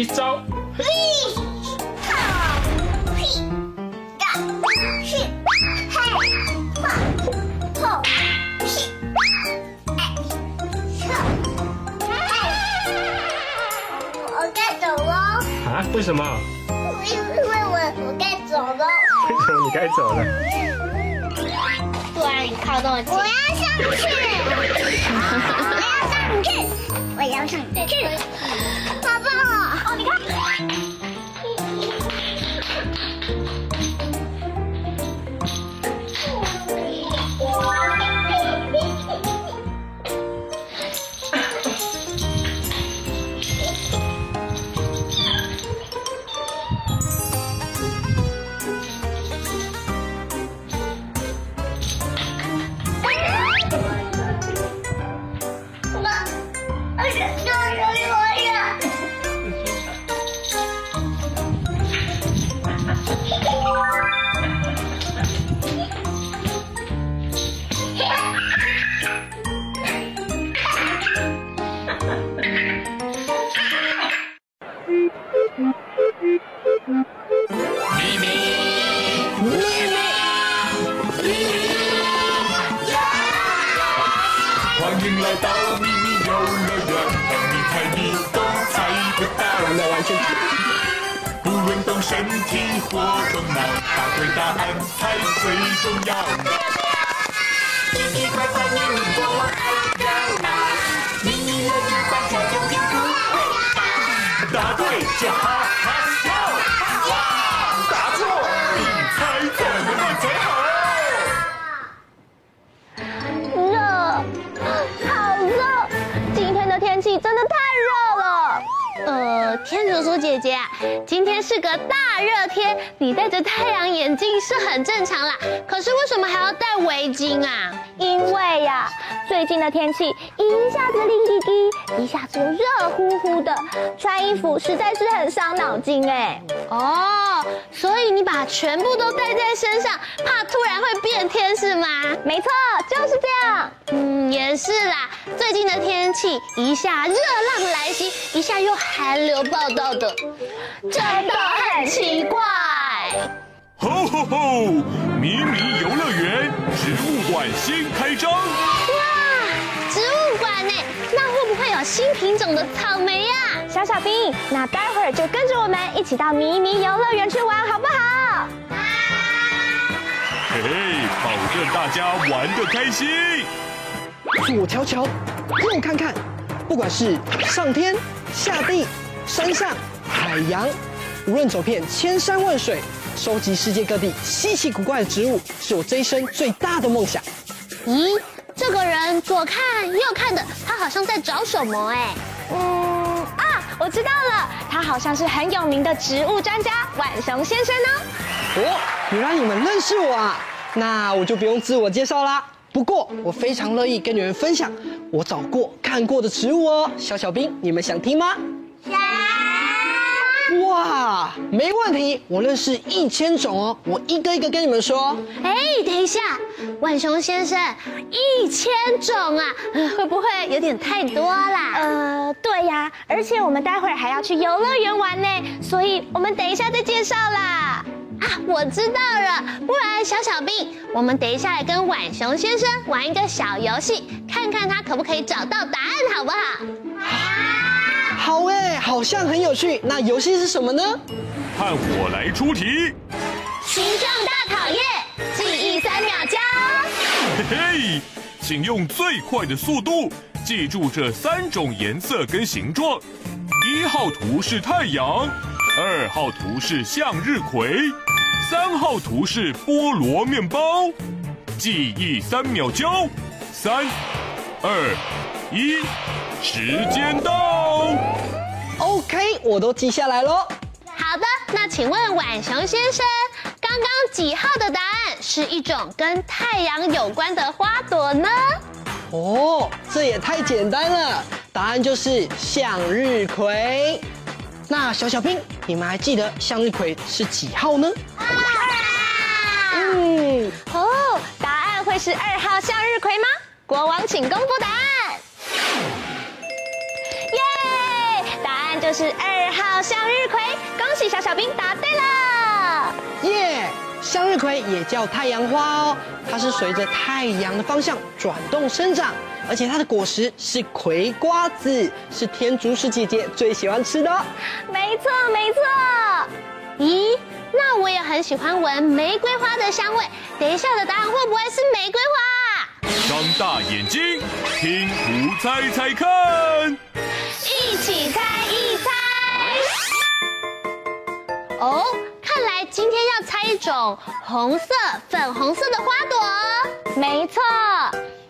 一招。嘿，嘿，嘿，我该走了。啊？为什么？因为我我该走了。为什么你该走了？突然你靠这么近。我要上去。我要上去。我要上去。Thank you. 答对答案才最重要。快快快快念过我爱热闹，秘密乐园大家永远不。答对就哈哈笑，哇！答错，你猜怎么你最好？热，好热！今天的天气真的太热了。呃，天竺鼠姐姐啊，今天是个大热天，你戴着太阳眼镜是很正常啦。可是为什么还要戴围巾啊？因为呀，最近的天气一下子冷滴滴，一下子又热乎乎的，穿衣服实在是很伤脑筋哎。哦，所以你把全部都带在身上，怕突然会变天是吗？没错，就是这样。嗯，也是啦。最近的天气一下热浪来袭，一下又寒流报道的，真的很奇怪。吼吼吼！迷你游乐园植物馆新开张。哇，植物馆呢？那会不会有新品种的草莓呀？小小兵，那待会儿就跟着我们一起到迷你游乐园去玩，好不好？嘿嘿，保证大家玩的开心。左瞧瞧，右看看，不管是上天下地、山上海洋，无论走遍千山万水，收集世界各地稀奇古怪的植物，是我这一生最大的梦想。咦，这个人左看右看的，他好像在找什么哎？嗯啊，我知道了，他好像是很有名的植物专家晚熊先生呢。哦，原来你们认识我啊，那我就不用自我介绍啦。不过我非常乐意跟你们分享我找过看过的植物哦。小小兵，你们想听吗？想。哇，没问题，我认识一千种哦，我一个一个跟你们说。哎，等一下，浣熊先生，一千种啊，会不会有点太多啦？呃，对呀，而且我们待会儿还要去游乐园玩呢，所以我们等一下再介绍啦。啊，我知道了，不然小小兵，我们等一下来跟浣熊先生玩一个小游戏，看看他可不可以找到答案，好不好？好哎，好像很有趣。那游戏是什么呢？看我来出题。形状大考验，记忆三秒交。嘿嘿，请用最快的速度记住这三种颜色跟形状。一号图是太阳，二号图是向日葵。三号图是菠萝面包，记忆三秒交，三、二、一，时间到。OK，我都记下来喽。好的，那请问晚熊先生，刚刚几号的答案是一种跟太阳有关的花朵呢？哦，这也太简单了，答案就是向日葵。那小小兵，你们还记得向日葵是几号呢？嗯，哦，答案会是二号向日葵吗？国王，请公布答案。就是二号向日葵，恭喜小小兵答对了。耶，向日葵也叫太阳花哦，它是随着太阳的方向转动生长，而且它的果实是葵瓜子，是天竺鼠姐姐最喜欢吃的。没错，没错。咦？那我也很喜欢闻玫瑰花的香味。等一下的答案会不会是玫瑰花？张大眼睛，听图猜猜看。一起猜一猜。哦，看来今天要猜一种红色、粉红色的花朵。没错，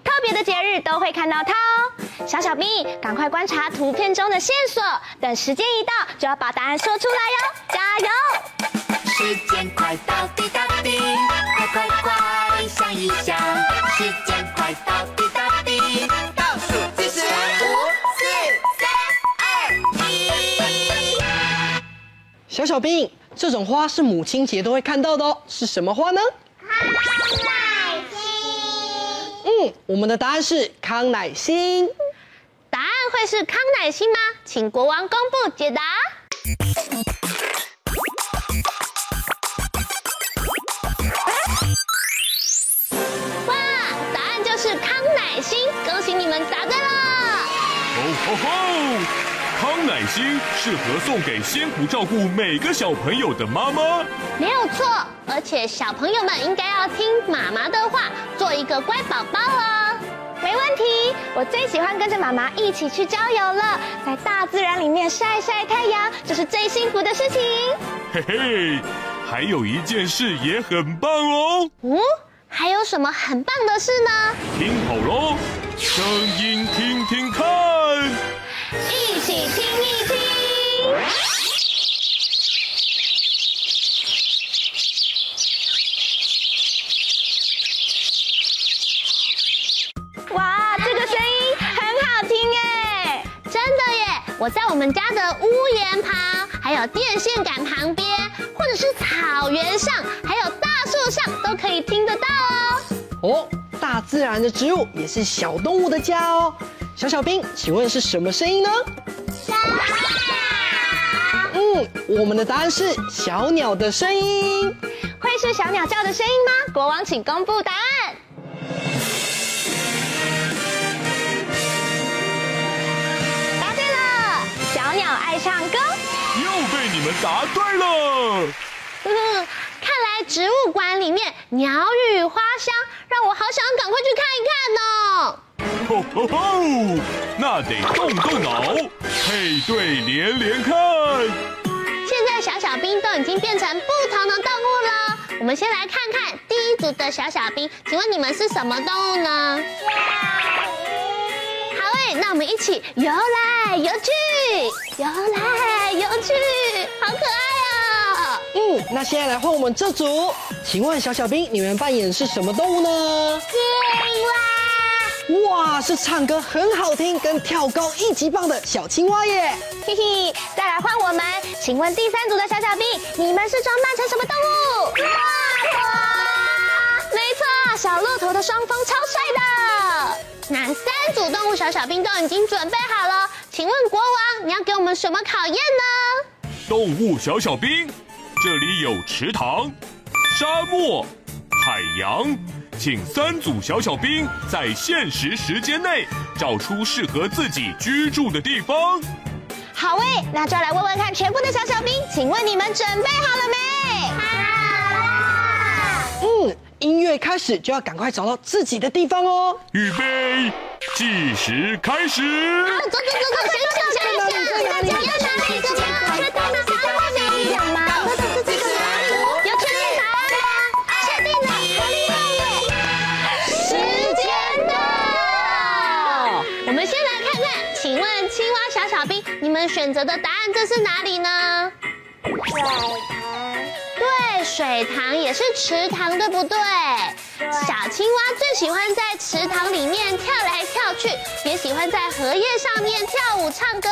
特别的节日都会看到它哦。小小兵，赶快观察图片中的线索，等时间一到就要把答案说出来哟！加油！时间快到，滴答滴，快快快，想一想。时间快到，滴答滴，倒数计时，五、四、三、二、一。小小兵，这种花是母亲节都会看到的哦，是什么花呢？康乃馨。嗯，我们的答案是康乃馨。答案会是康乃馨吗？请国王公布解答。哇，答案就是康乃馨恭喜你们答对了！哦吼吼！康乃馨适合送给辛苦照顾每个小朋友的妈妈。没有错，而且小朋友们应该要听妈妈的话，做一个乖宝宝哦。没问题，我最喜欢跟着妈妈一起去郊游了，在大自然里面晒晒太阳，这是最幸福的事情。嘿嘿，还有一件事也很棒哦。嗯？还有什么很棒的事呢？听线杆旁边，或者是草原上，还有大树上，都可以听得到哦。哦，大自然的植物也是小动物的家哦。小小兵，请问是什么声音呢？小鸟。嗯，我们的答案是小鸟的声音。会是小鸟叫的声音吗？国王，请公布答案。答对了。嗯，看来植物馆里面鸟语花香，让我好想赶快去看一看哦。吼吼吼！那得动动脑，配对连连看。现在小小兵都已经变成不同的动物了，我们先来看看第一组的小小兵，请问你们是什么动物呢？那我们一起游来游去，游来游去，好可爱哦。嗯，那现在来换我们这组，请问小小兵，你们扮演是什么动物呢？青蛙。哇，是唱歌很好听，跟跳高一级棒的小青蛙耶！嘿嘿，再来换我们，请问第三组的小小兵，你们是装扮成什么动物？骆驼。没错，小骆驼的双峰超帅的。那三组动物小小兵都已经准备好了，请问国王，你要给我们什么考验呢？动物小小兵，这里有池塘、沙漠、海洋。请三组小小兵在限时时间内找出适合自己居住的地方。好诶，那就要来问问看全部的小小兵，请问你们准备好了没？好了。嗯，音乐开始就要赶快找到自己的地方哦。预备，计时开始。好，走走走走，先想想一下，大家要哪里？确定答案吗？确定了，好厉害耶！时间到，我们先来看看，请问青蛙小小兵，你们选择的答案这是哪里呢？水塘。对，水塘也是池塘，对不对？小青蛙最喜欢在池塘里面跳来跳去，也喜欢在荷叶上面跳舞唱歌。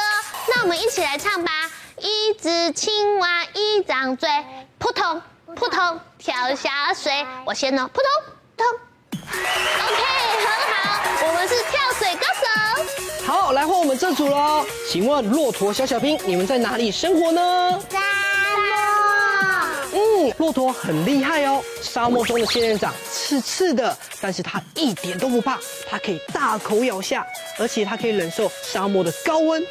那我们一起来唱吧，一只青蛙一张嘴，扑通扑通跳下水。我先呢，扑通扑通。OK，很好，我们是跳水歌手。好，来换我们这组喽。请问骆驼小小兵，你们在哪里生活呢？沙骆驼很厉害哦。沙漠中的仙人掌刺刺的，但是它一点都不怕，它可以大口咬下，而且它可以忍受沙漠的高温、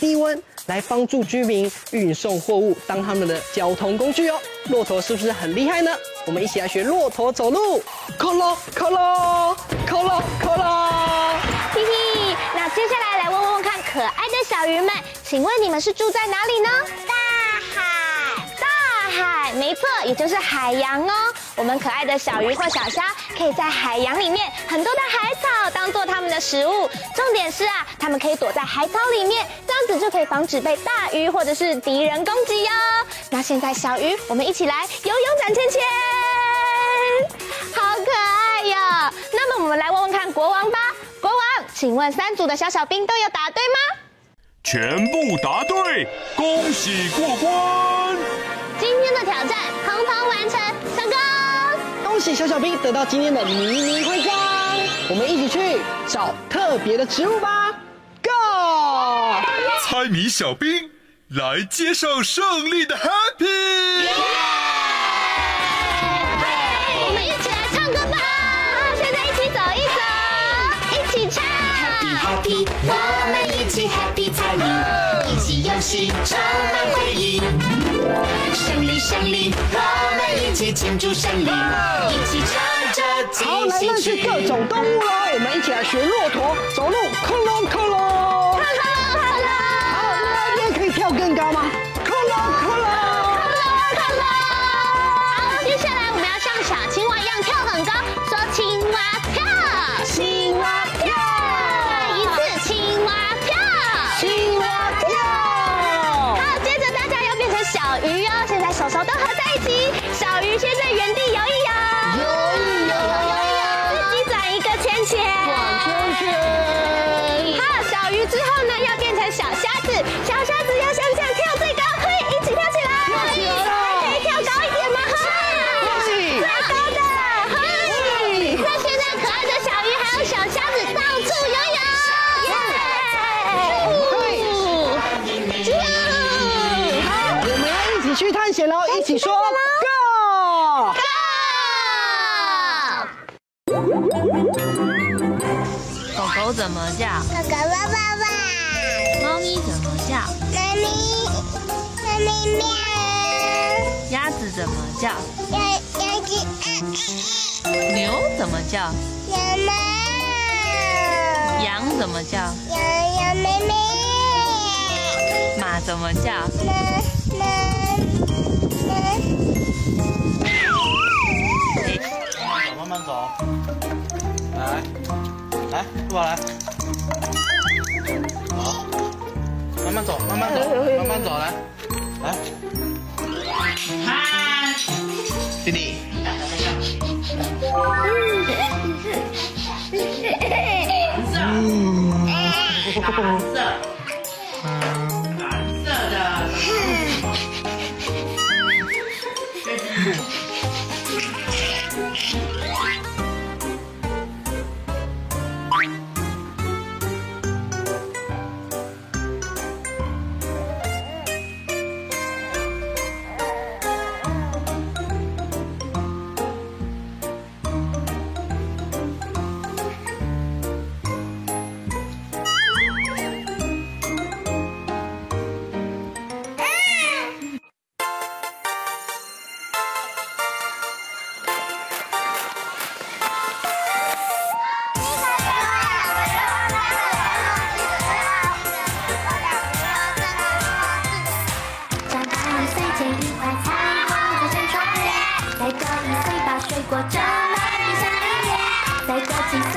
低温，来帮助居民运送货物，当他们的交通工具哦。骆驼是不是很厉害呢？我们一起来学骆驼走路，扣咯扣咯扣咯扣咯。嘿嘿，那接下来来问问看可爱的小鱼们，请问你们是住在哪里呢？没错，也就是海洋哦。我们可爱的小鱼或小虾可以在海洋里面很多的海草当做它们的食物。重点是啊，它们可以躲在海草里面，这样子就可以防止被大鱼或者是敌人攻击哟。那现在小鱼，我们一起来游泳转圈圈，好可爱哟。那么我们来问问看国王吧，国王，请问三组的小小兵都有答对吗？全部答对，恭喜过关！今天的挑战通通完成，成功！恭喜小小兵得到今天的迷你徽章，我们一起去找特别的植物吧，Go！猜谜小兵来接受胜利的 Happy！我们一起来唱歌吧！现在一起走一走，一起唱。Happy Happy，我们一起 Happy 猜谜，一起游戏充满回忆。胜利胜利，我们一起庆祝胜利，一起唱着好，来认识各种动物喽！我们一起来学骆驼走路，克隆克隆。哈喽哈喽，好，另外一边可以跳更高吗？克隆克隆。好，接下来我们要像小青蛙一样跳很高，说青蛙跳，青蛙都合在一起，小鱼先在原地游叫？鸭鸭子，牛怎么叫？羊妈，羊怎么叫？羊羊妹妹，马怎么叫？妈妈妈。慢慢走，来，来，过来，好，慢慢走，慢慢走，慢慢走，来，来，蓝色，蓝色的。再过一岁把水果种满地上一面，再过几岁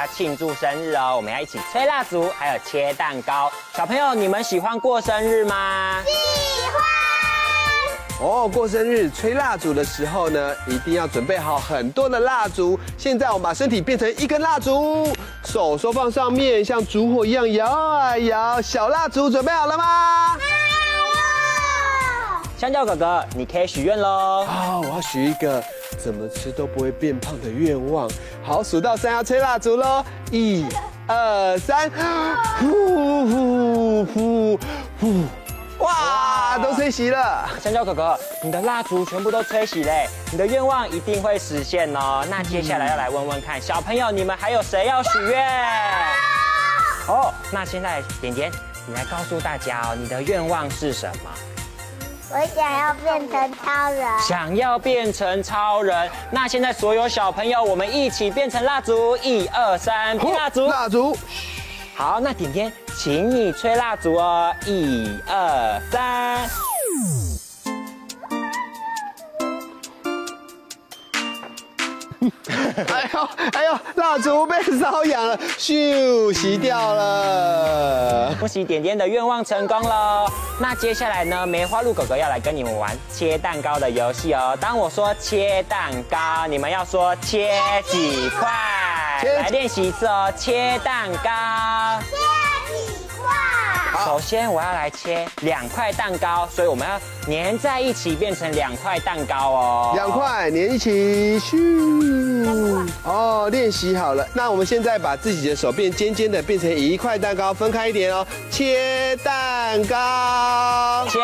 家庆祝生日哦，我们要一起吹蜡烛，还有切蛋糕。小朋友，你们喜欢过生日吗？喜欢。哦，过生日吹蜡烛的时候呢，一定要准备好很多的蜡烛。现在我们把身体变成一根蜡烛，手手放上面，像烛火一样摇啊摇。小蜡烛准备好了吗？香蕉哥哥，你可以许愿喽。好，我要许一个怎么吃都不会变胖的愿望。好，数到三要吹蜡烛喽！一、二、三，呼呼呼呼！哇，都吹熄了。香蕉哥哥，你的蜡烛全部都吹熄嘞，你的愿望一定会实现哦。那接下来要来问问看，小朋友你们还有谁要许愿？哦，那现在点点，你来告诉大家哦，你的愿望是什么？我想要变成超人，想要变成超人。那现在所有小朋友，我们一起变成蜡烛，一二三，喷蜡烛，蜡烛。好，那点点，请你吹蜡烛哦，一二三。哎呦哎呦，蜡烛被烧痒了，咻，熄掉了。恭喜点点的愿望成功了。那接下来呢，梅花鹿哥哥要来跟你们玩切蛋糕的游戏哦。当我说切蛋糕，你们要说切几块。来练习一次哦，切蛋糕。首先我要来切两块蛋糕，所以我们要粘在一起变成两块蛋糕哦。两块粘一起，咻！哦，练习好了。那我们现在把自己的手变尖尖的，变成一块蛋糕，分开一点哦。切蛋糕，切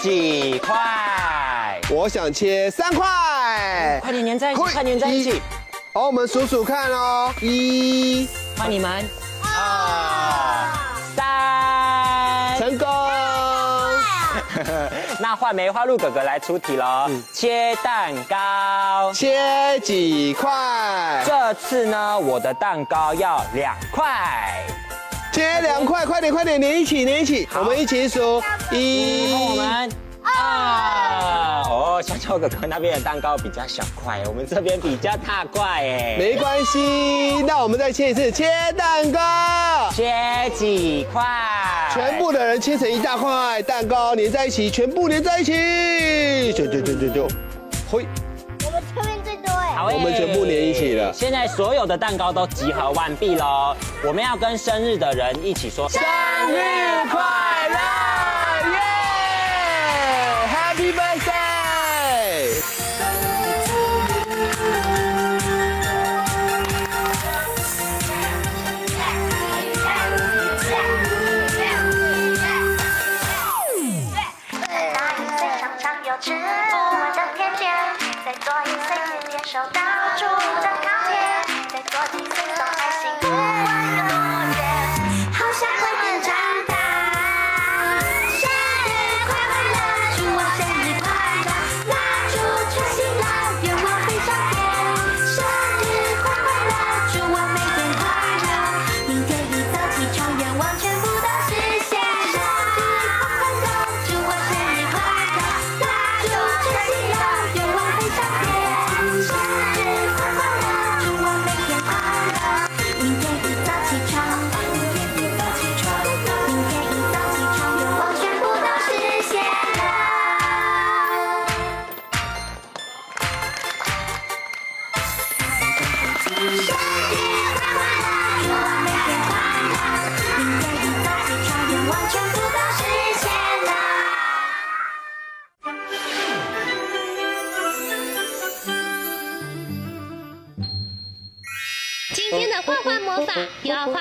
几块？我想切三块。快点粘在一起，快粘在一起。好，我们数数看哦。一，换你们。成功！那换梅花鹿哥哥来出题喽。嗯、切蛋糕，切几块？这次呢，我的蛋糕要两块。切两块，快点快点，连一起连一起。我们一起数一，我们二。哦，香蕉哥哥那边的蛋糕比较小块，我们这边比较大块哎。没关系，那我们再切一次，切蛋糕，切几块？全部的人切成一大块蛋糕，粘在一起，全部粘在一起，就就就就就，嘿，我们这边最多哎，好，我们全部连一起了。现在所有的蛋糕都集合完毕喽，我们要跟生日的人一起说生日快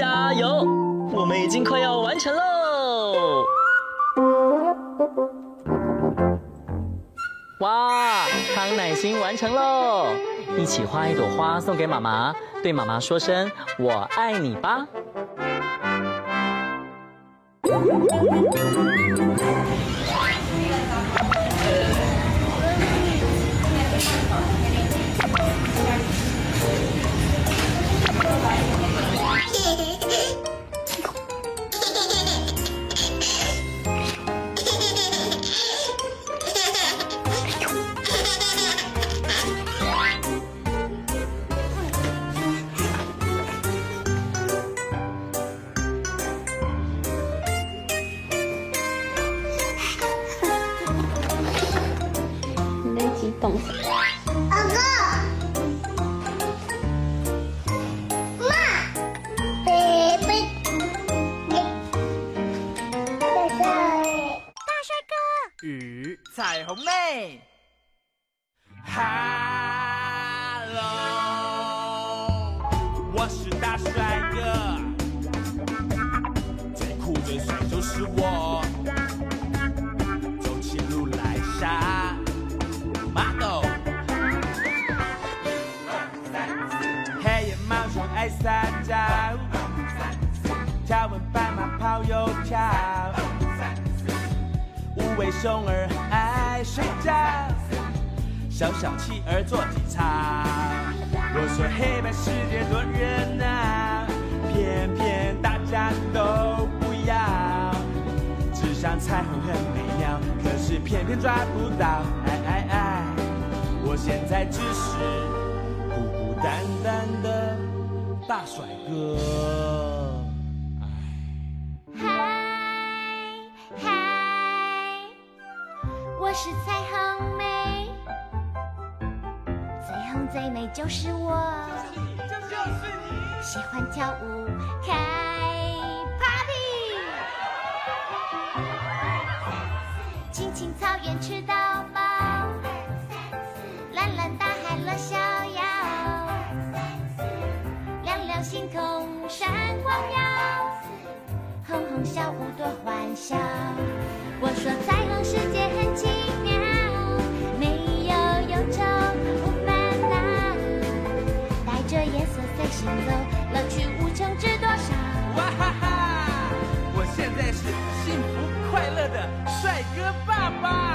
加油！我们已经快要完成喽！哇，康乃馨完成喽！一起画一朵花送给妈妈，对妈妈说声“我爱你”吧。Hehehehe 彩虹妹，Hello，我是大帅哥，最酷最帅就是我，走起路来傻，Model，黑眼猫熊爱撒娇，条纹斑马跑又跳。无尾熊儿。爱睡觉，小小企鹅做体操。我说黑白世界多热闹，偏偏大家都不要。只想彩虹很美妙，可是偏偏抓不到。哎哎哎，我现在只是孤孤单单的大帅哥。我是彩虹妹，最红最美就是我，就是你，就是你喜欢跳舞开 party，青青草原吃到饱，蓝蓝大海乐逍遥，亮亮星空闪光耀。红红小屋多欢笑，我说彩虹世界很奇妙，没有忧愁不烦恼，带着颜色随心走，乐趣无穷知多少。哇哈哈！我现在是幸福快乐的帅哥爸爸。